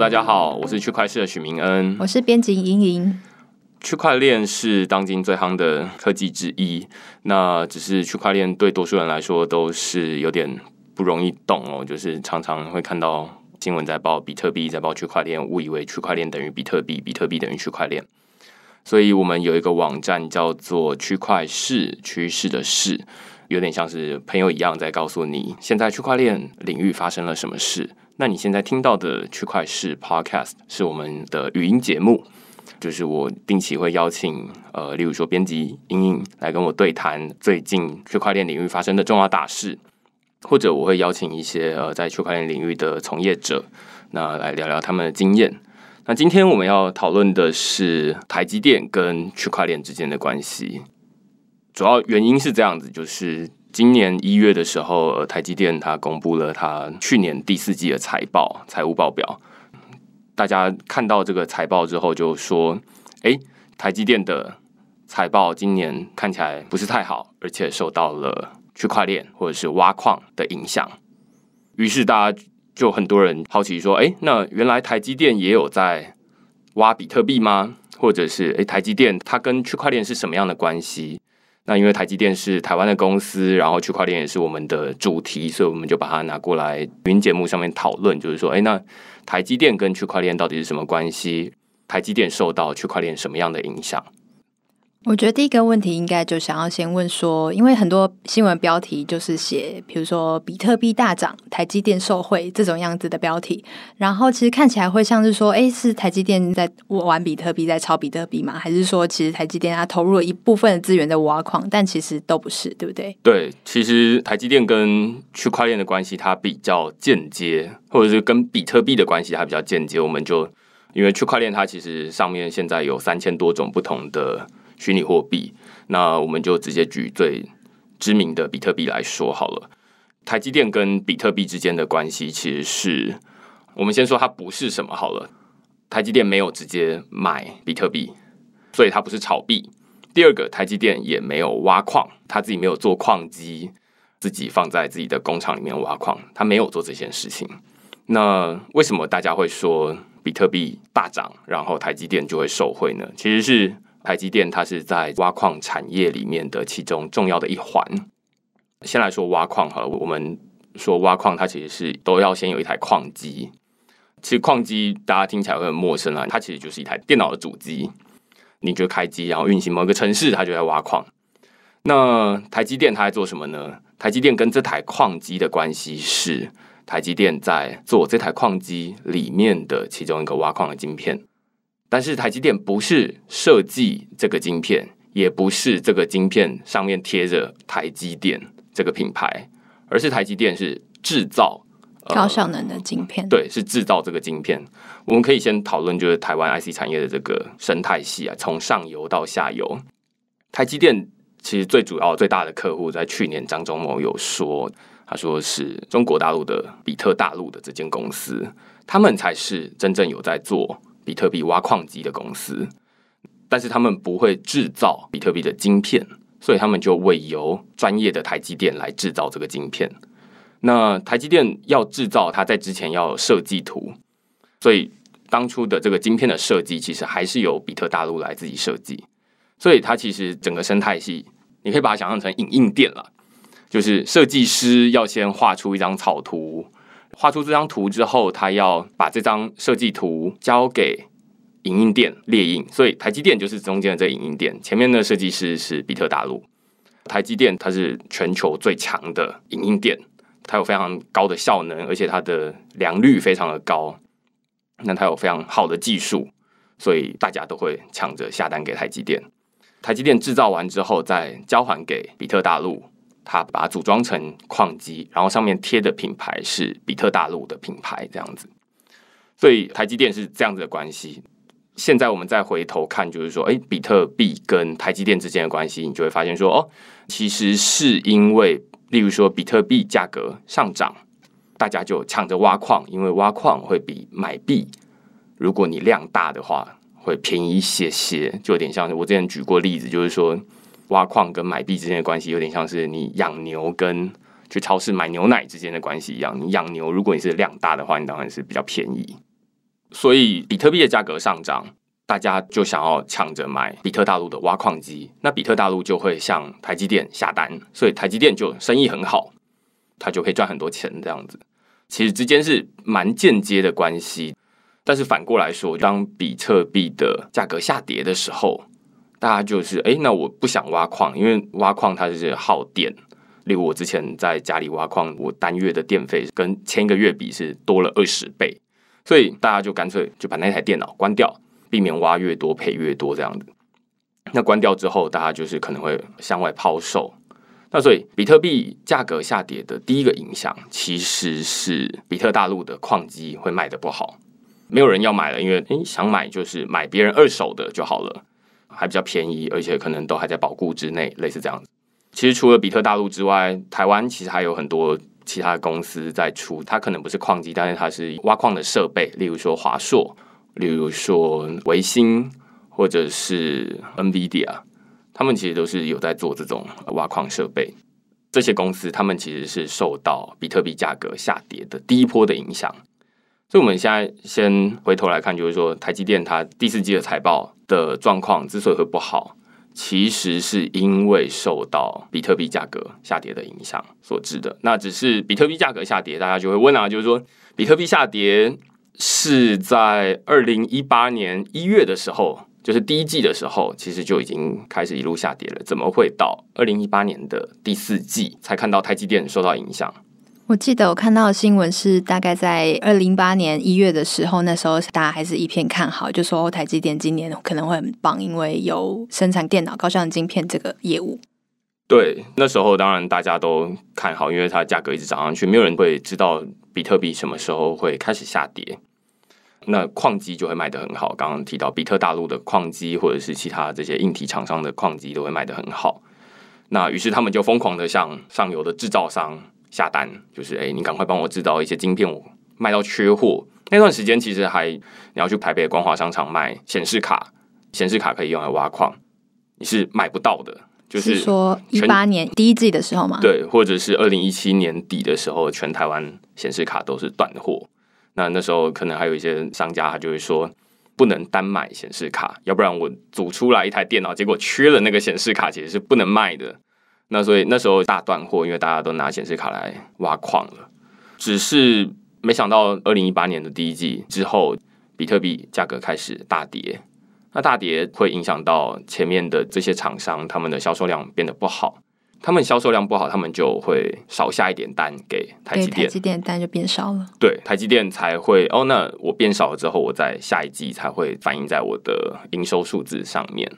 大家好，我是区块链的许明恩，我是编辑莹莹。区块链是当今最夯的科技之一，那只是区块链对多数人来说都是有点不容易懂哦，就是常常会看到新闻在报比特币，在报区块链，误以为区块链等于比特币，比特币等于区块链。所以我们有一个网站叫做区块市，趋势的市，有点像是朋友一样在告诉你现在区块链领域发生了什么事。那你现在听到的区块是 Podcast 是我们的语音节目，就是我定期会邀请呃，例如说编辑莹莹来跟我对谈最近区块链领域发生的重要大事，或者我会邀请一些呃在区块链领域的从业者，那来聊聊他们的经验。那今天我们要讨论的是台积电跟区块链之间的关系，主要原因是这样子，就是。今年一月的时候，台积电它公布了它去年第四季的财报、财务报表。大家看到这个财报之后，就说：“哎，台积电的财报今年看起来不是太好，而且受到了区块链或者是挖矿的影响。”于是大家就很多人好奇说：“哎，那原来台积电也有在挖比特币吗？或者是哎，台积电它跟区块链是什么样的关系？”那因为台积电是台湾的公司，然后区块链也是我们的主题，所以我们就把它拿过来云节目上面讨论，就是说，哎，那台积电跟区块链到底是什么关系？台积电受到区块链什么样的影响？我觉得第一个问题应该就想要先问说，因为很多新闻标题就是写，比如说比特币大涨，台积电受惠这种样子的标题，然后其实看起来会像是说，哎，是台积电在玩比特币，在炒比特币吗？还是说，其实台积电它投入了一部分的资源在挖矿，但其实都不是，对不对？对，其实台积电跟区块链的关系它比较间接，或者是跟比特币的关系它比较间接。我们就因为区块链它其实上面现在有三千多种不同的。虚拟货币，那我们就直接举最知名的比特币来说好了。台积电跟比特币之间的关系，其实是我们先说它不是什么好了。台积电没有直接买比特币，所以它不是炒币。第二个，台积电也没有挖矿，他自己没有做矿机，自己放在自己的工厂里面挖矿，他没有做这件事情。那为什么大家会说比特币大涨，然后台积电就会受惠呢？其实是。台积电它是在挖矿产业里面的其中重要的一环。先来说挖矿哈，我们说挖矿，它其实是都要先有一台矿机。其实矿机大家听起来会很陌生啊，它其实就是一台电脑的主机，你就开机，然后运行某个程式，它就在挖矿。那台积电它在做什么呢？台积电跟这台矿机的关系是，台积电在做这台矿机里面的其中一个挖矿的晶片。但是台积电不是设计这个晶片，也不是这个晶片上面贴着台积电这个品牌，而是台积电是制造高效能的晶片。对，是制造这个晶片。我们可以先讨论，就是台湾 IC 产业的这个生态系啊，从上游到下游。台积电其实最主要最大的客户，在去年张忠谋有说，他说是中国大陆的比特大陆的这间公司，他们才是真正有在做。比特币挖矿机的公司，但是他们不会制造比特币的晶片，所以他们就委由专业的台积电来制造这个晶片。那台积电要制造，它在之前要设计图，所以当初的这个晶片的设计，其实还是由比特大陆来自己设计。所以它其实整个生态系，你可以把它想象成影印店了，就是设计师要先画出一张草图。画出这张图之后，他要把这张设计图交给影印店列印，所以台积电就是中间的这影印店，前面的设计师是比特大陆。台积电它是全球最强的影印店，它有非常高的效能，而且它的良率非常的高。那它有非常好的技术，所以大家都会抢着下单给台积电。台积电制造完之后，再交还给比特大陆。他把它组装成矿机，然后上面贴的品牌是比特大陆的品牌，这样子。所以台积电是这样子的关系。现在我们再回头看，就是说，诶，比特币跟台积电之间的关系，你就会发现说，哦，其实是因为，例如说，比特币价格上涨，大家就抢着挖矿，因为挖矿会比买币，如果你量大的话，会便宜一些些，就有点像我之前举过例子，就是说。挖矿跟买币之间的关系有点像是你养牛跟去超市买牛奶之间的关系一样。你养牛，如果你是量大的话，你当然是比较便宜。所以比特币的价格上涨，大家就想要抢着买比特大陆的挖矿机，那比特大陆就会向台积电下单，所以台积电就生意很好，他就可以赚很多钱这样子。其实之间是蛮间接的关系，但是反过来说，当比特币的价格下跌的时候，大家就是哎，那我不想挖矿，因为挖矿它就是耗电。例如我之前在家里挖矿，我单月的电费跟前一个月比是多了二十倍，所以大家就干脆就把那台电脑关掉，避免挖越多赔越多这样子。那关掉之后，大家就是可能会向外抛售。那所以比特币价格下跌的第一个影响，其实是比特大陆的矿机会卖的不好，没有人要买了，因为诶想买就是买别人二手的就好了，还比较便宜，而且可能都还在保固之内，类似这样子。其实除了比特大陆之外，台湾其实还有很多其他公司在出，它可能不是矿机，但是它是挖矿的设备，例如说华硕，例如说微星，或者是 NVIDIA。他们其实都是有在做这种挖矿设备，这些公司他们其实是受到比特币价格下跌的第一波的影响。所以，我们现在先回头来看，就是说台积电它第四季的财报的状况之所以会不好，其实是因为受到比特币价格下跌的影响所致的。那只是比特币价格下跌，大家就会问啊，就是说比特币下跌是在二零一八年一月的时候。就是第一季的时候，其实就已经开始一路下跌了。怎么会到二零一八年的第四季才看到台积电受到影响？我记得我看到的新闻是，大概在二零一八年一月的时候，那时候大家还是一片看好，就说台积电今年可能会很棒，因为有生产电脑高效能晶片这个业务。对，那时候当然大家都看好，因为它价格一直涨上去，没有人会知道比特币什么时候会开始下跌。那矿机就会卖得很好。刚刚提到比特大陆的矿机，或者是其他这些硬体厂商的矿机都会卖得很好。那于是他们就疯狂的向上游的制造商下单，就是哎，你赶快帮我制造一些晶片，我卖到缺货。那段时间其实还你要去台北光华商场卖显示卡，显示卡可以用来挖矿，你是买不到的。就是，是说一八年第一季的时候吗？对，或者是二零一七年底的时候，全台湾显示卡都是断货。那那时候可能还有一些商家，他就会说不能单买显示卡，要不然我组出来一台电脑，结果缺了那个显示卡，其实是不能卖的。那所以那时候大断货，因为大家都拿显示卡来挖矿了。只是没想到二零一八年的第一季之后，比特币价格开始大跌，那大跌会影响到前面的这些厂商，他们的销售量变得不好。他们销售量不好，他们就会少下一点单给台积电，台积电单就变少了。对，台积电才会哦，那我变少了之后，我在下一季才会反映在我的营收数字上面。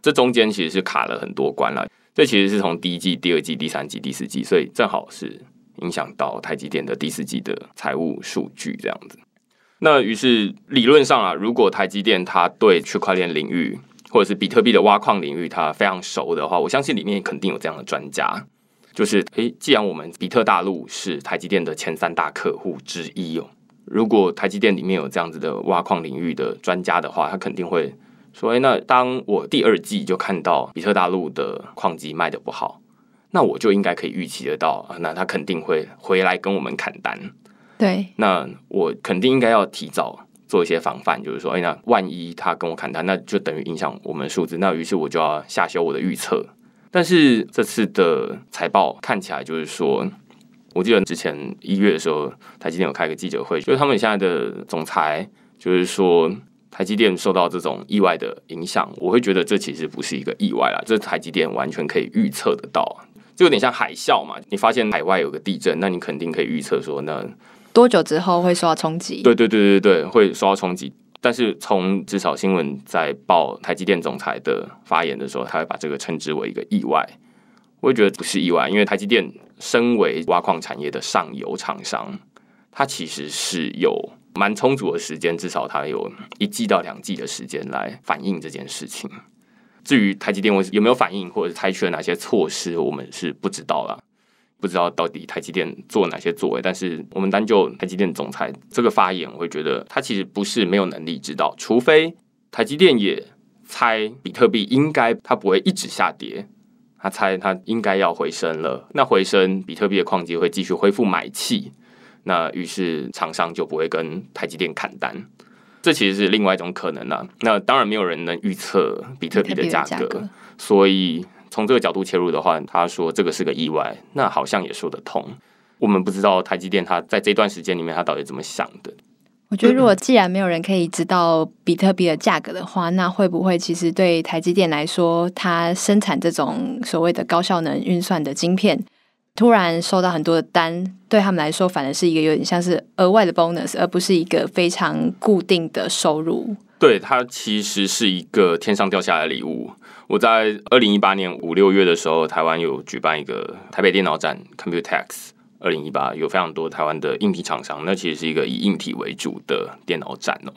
这中间其实是卡了很多关了。这其实是从第一季、第二季、第三季、第四季，所以正好是影响到台积电的第四季的财务数据这样子。那于是理论上啊，如果台积电它对区块链领域，或者是比特币的挖矿领域，它非常熟的话，我相信里面肯定有这样的专家。就是，诶，既然我们比特大陆是台积电的前三大客户之一哦，如果台积电里面有这样子的挖矿领域的专家的话，他肯定会说，诶，那当我第二季就看到比特大陆的矿机卖的不好，那我就应该可以预期得到，那他肯定会回来跟我们砍单。对，那我肯定应该要提早。做一些防范，就是说，哎，那万一他跟我砍单，那就等于影响我们数字，那于是我就要下修我的预测。但是这次的财报看起来就是说，我记得之前一月的时候，台积电有开个记者会，就是他们现在的总裁就是说，台积电受到这种意外的影响，我会觉得这其实不是一个意外啦，这台积电完全可以预测得到，就有点像海啸嘛，你发现海外有个地震，那你肯定可以预测说那。多久之后会受到冲击？对对对对对，会受到冲击。但是从至少新闻在报台积电总裁的发言的时候，他会把这个称之为一个意外。我也觉得不是意外，因为台积电身为挖矿产业的上游厂商，它其实是有蛮充足的时间，至少它有一季到两季的时间来反映这件事情。至于台积电有没有反应，或者采取了哪些措施，我们是不知道了。不知道到底台积电做哪些作为，但是我们单就台积电总裁这个发言，我会觉得他其实不是没有能力知道，除非台积电也猜比特币应该它不会一直下跌，他猜它应该要回升了，那回升比特币的矿机会继续恢复买气，那于是厂商就不会跟台积电砍单。这其实是另外一种可能啊。那当然没有人能预测比特币的价格，格所以从这个角度切入的话，他说这个是个意外，那好像也说得通。我们不知道台积电它在这段时间里面它到底怎么想的。我觉得，如果既然没有人可以知道比特币的价格的话，那会不会其实对台积电来说，它生产这种所谓的高效能运算的晶片，突然收到很多的单，对他们来说，反而是一个有点像是额外的 bonus，而不是一个非常固定的收入。对，它其实是一个天上掉下来的礼物。我在二零一八年五六月的时候，台湾有举办一个台北电脑展 Computex。二零一八有非常多台湾的硬体厂商，那其实是一个以硬体为主的电脑展哦。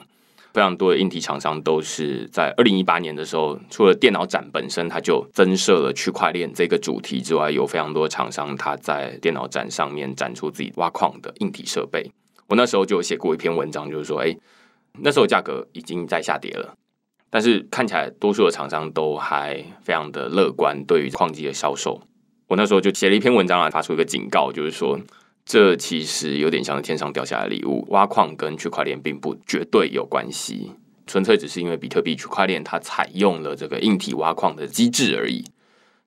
非常多的硬体厂商都是在二零一八年的时候，除了电脑展本身，它就增设了区块链这个主题之外，有非常多的厂商它在电脑展上面展出自己挖矿的硬体设备。我那时候就有写过一篇文章，就是说，哎，那时候价格已经在下跌了，但是看起来多数的厂商都还非常的乐观，对于矿机的销售。我那时候就写了一篇文章啊，发出一个警告，就是说，这其实有点像是天上掉下来的礼物。挖矿跟区块链并不绝对有关系，纯粹只是因为比特币区块链它采用了这个硬体挖矿的机制而已。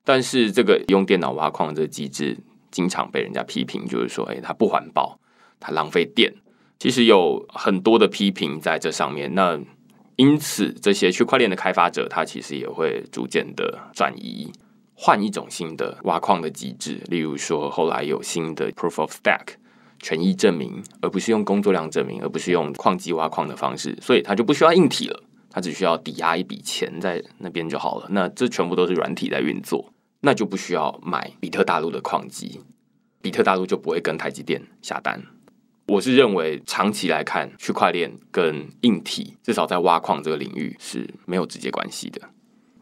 但是这个用电脑挖矿的这个机制，经常被人家批评，就是说，哎，它不环保，它浪费电。其实有很多的批评在这上面。那因此，这些区块链的开发者，他其实也会逐渐的转移。换一种新的挖矿的机制，例如说，后来有新的 Proof of Stake 权益证明，而不是用工作量证明，而不是用矿机挖矿的方式，所以它就不需要硬体了，它只需要抵押一笔钱在那边就好了。那这全部都是软体在运作，那就不需要买比特大陆的矿机，比特大陆就不会跟台积电下单。我是认为，长期来看，区块链跟硬体至少在挖矿这个领域是没有直接关系的。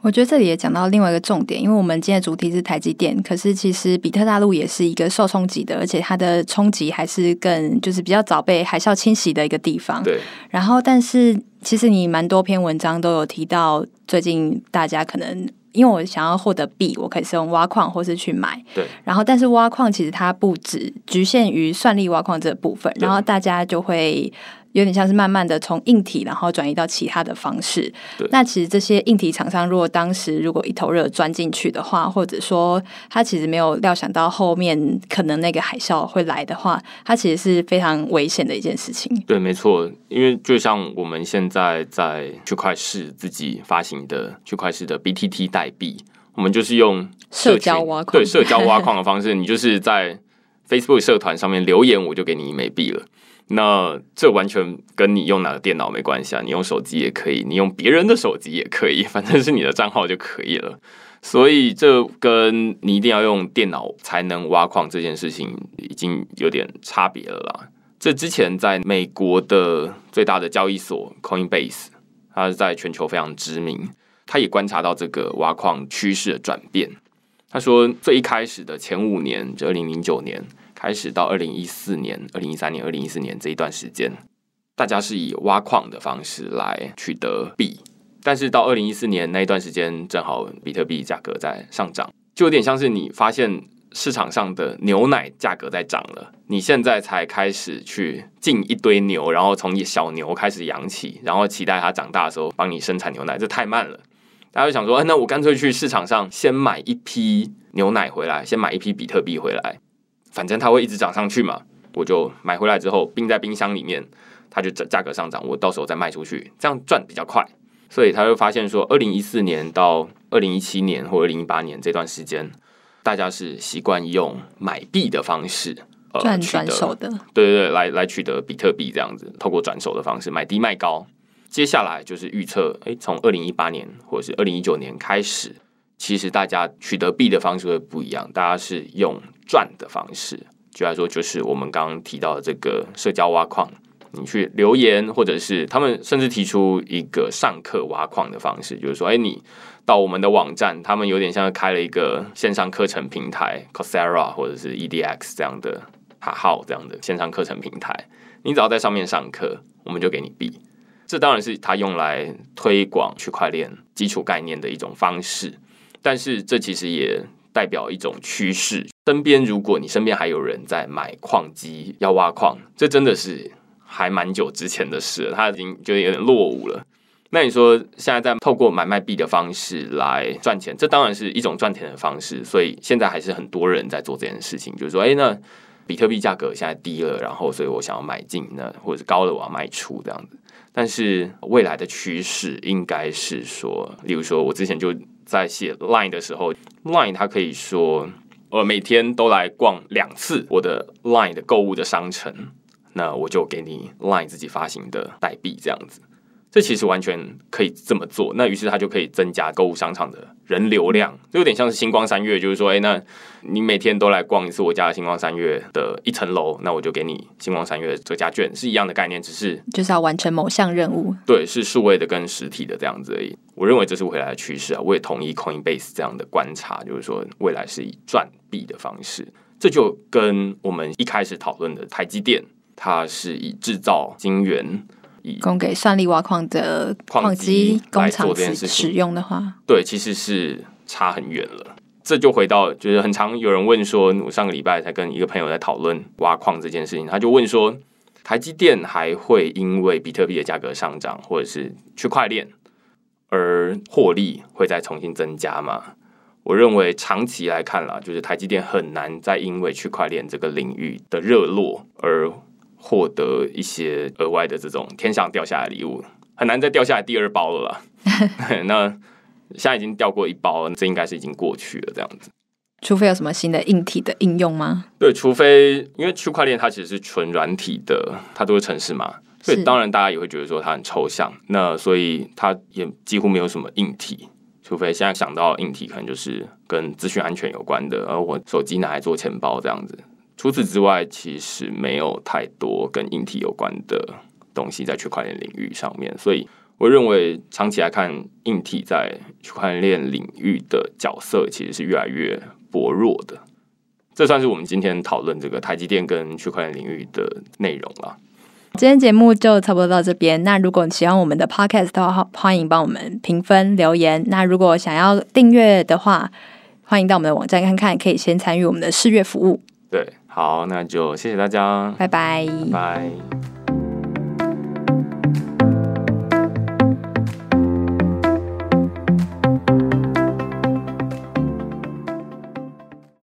我觉得这里也讲到另外一个重点，因为我们今天的主题是台积电，可是其实比特大陆也是一个受冲击的，而且它的冲击还是更就是比较早被海啸侵袭的一个地方。对。然后，但是其实你蛮多篇文章都有提到，最近大家可能因为我想要获得币，我可以是用挖矿或是去买。对。然后，但是挖矿其实它不止局限于算力挖矿这部分，然后大家就会。有点像是慢慢的从硬体，然后转移到其他的方式。对那其实这些硬体厂商，如果当时如果一头热钻进去的话，或者说他其实没有料想到后面可能那个海啸会来的话，它其实是非常危险的一件事情。对，没错，因为就像我们现在在区块市自己发行的区块市的 BTT 代币，我们就是用社交挖矿，对，社交挖矿的方式，你就是在 Facebook 社团上面留言，我就给你一枚币了。那这完全跟你用哪个电脑没关系啊，你用手机也可以，你用别人的手机也可以，反正是你的账号就可以了。所以这跟你一定要用电脑才能挖矿这件事情已经有点差别了啦。这之前在美国的最大的交易所 Coinbase，它是在全球非常知名，他也观察到这个挖矿趋势的转变。他说，最一开始的前五年，就二零零九年。开始到二零一四年、二零一三年、二零一四年这一段时间，大家是以挖矿的方式来取得币。但是到二零一四年那一段时间，正好比特币价格在上涨，就有点像是你发现市场上的牛奶价格在涨了，你现在才开始去进一堆牛，然后从小牛开始养起，然后期待它长大的时候帮你生产牛奶，这太慢了。大家就想说，哎，那我干脆去市场上先买一批牛奶回来，先买一批比特币回来。反正它会一直涨上去嘛，我就买回来之后冰在冰箱里面，它就价格上涨，我到时候再卖出去，这样赚比较快。所以他就发现说，二零一四年到二零一七年或二零一八年这段时间，大家是习惯用买币的方式呃赚转手的，对对对，来来取得比特币这样子，透过转手的方式买低卖高。接下来就是预测，哎，从二零一八年或者是二零一九年开始。其实大家取得币的方式会不一样，大家是用赚的方式，就来说就是我们刚刚提到的这个社交挖矿，你去留言，或者是他们甚至提出一个上课挖矿的方式，就是说，哎，你到我们的网站，他们有点像开了一个线上课程平台，Coursera 或者是 EDX 这样的哈号这样的线上课程平台，你只要在上面上课，我们就给你币。这当然是他用来推广区块链基础概念的一种方式。但是这其实也代表一种趋势。身边如果你身边还有人在买矿机要挖矿，这真的是还蛮久之前的事了，他已经就有点落伍了。那你说现在在透过买卖币的方式来赚钱，这当然是一种赚钱的方式。所以现在还是很多人在做这件事情，就是说，哎，那比特币价格现在低了，然后所以我想要买进，那或者是高了我要卖出这样子。但是未来的趋势应该是说，例如说我之前就在写 Line 的时候，Line 它可以说，我每天都来逛两次我的 Line 的购物的商城，那我就给你 Line 自己发行的代币这样子。这其实完全可以这么做，那于是它就可以增加购物商场的人流量，就有点像是星光三月，就是说，哎，那你每天都来逛一次我家的星光三月的一层楼，那我就给你星光三月折价券，是一样的概念，只是就是要完成某项任务，对，是数位的跟实体的这样子而已。我认为这是未来的趋势啊，我也同意 Coinbase 这样的观察，就是说未来是以赚币的方式，这就跟我们一开始讨论的台积电，它是以制造晶圆。供给算力挖矿的矿机工厂使用的话，对，其实是差很远了。这就回到，就是很常有人问说，我上个礼拜才跟一个朋友在讨论挖矿这件事情，他就问说，台积电还会因为比特币的价格上涨，或者是区块链而获利会再重新增加吗？我认为长期来看啦，就是台积电很难再因为区块链这个领域的热络而。获得一些额外的这种天上掉下来的礼物，很难再掉下来第二包了啦。那现在已经掉过一包了，这应该是已经过去了，这样子。除非有什么新的硬体的应用吗？对，除非因为区块链它其实是纯软体的，它都是城市嘛，所以当然大家也会觉得说它很抽象。那所以它也几乎没有什么硬体，除非现在想到硬体，可能就是跟资讯安全有关的，而我手机拿来做钱包这样子。除此之外，其实没有太多跟硬体有关的东西在区块链领域上面，所以我认为长期来看，硬体在区块链领域的角色其实是越来越薄弱的。这算是我们今天讨论这个台积电跟区块链领域的内容了。今天节目就差不多到这边。那如果你喜欢我们的 Podcast 的话，欢迎帮我们评分留言。那如果想要订阅的话，欢迎到我们的网站看看，可以先参与我们的试阅服务。对。好，那就谢谢大家，拜拜，拜拜。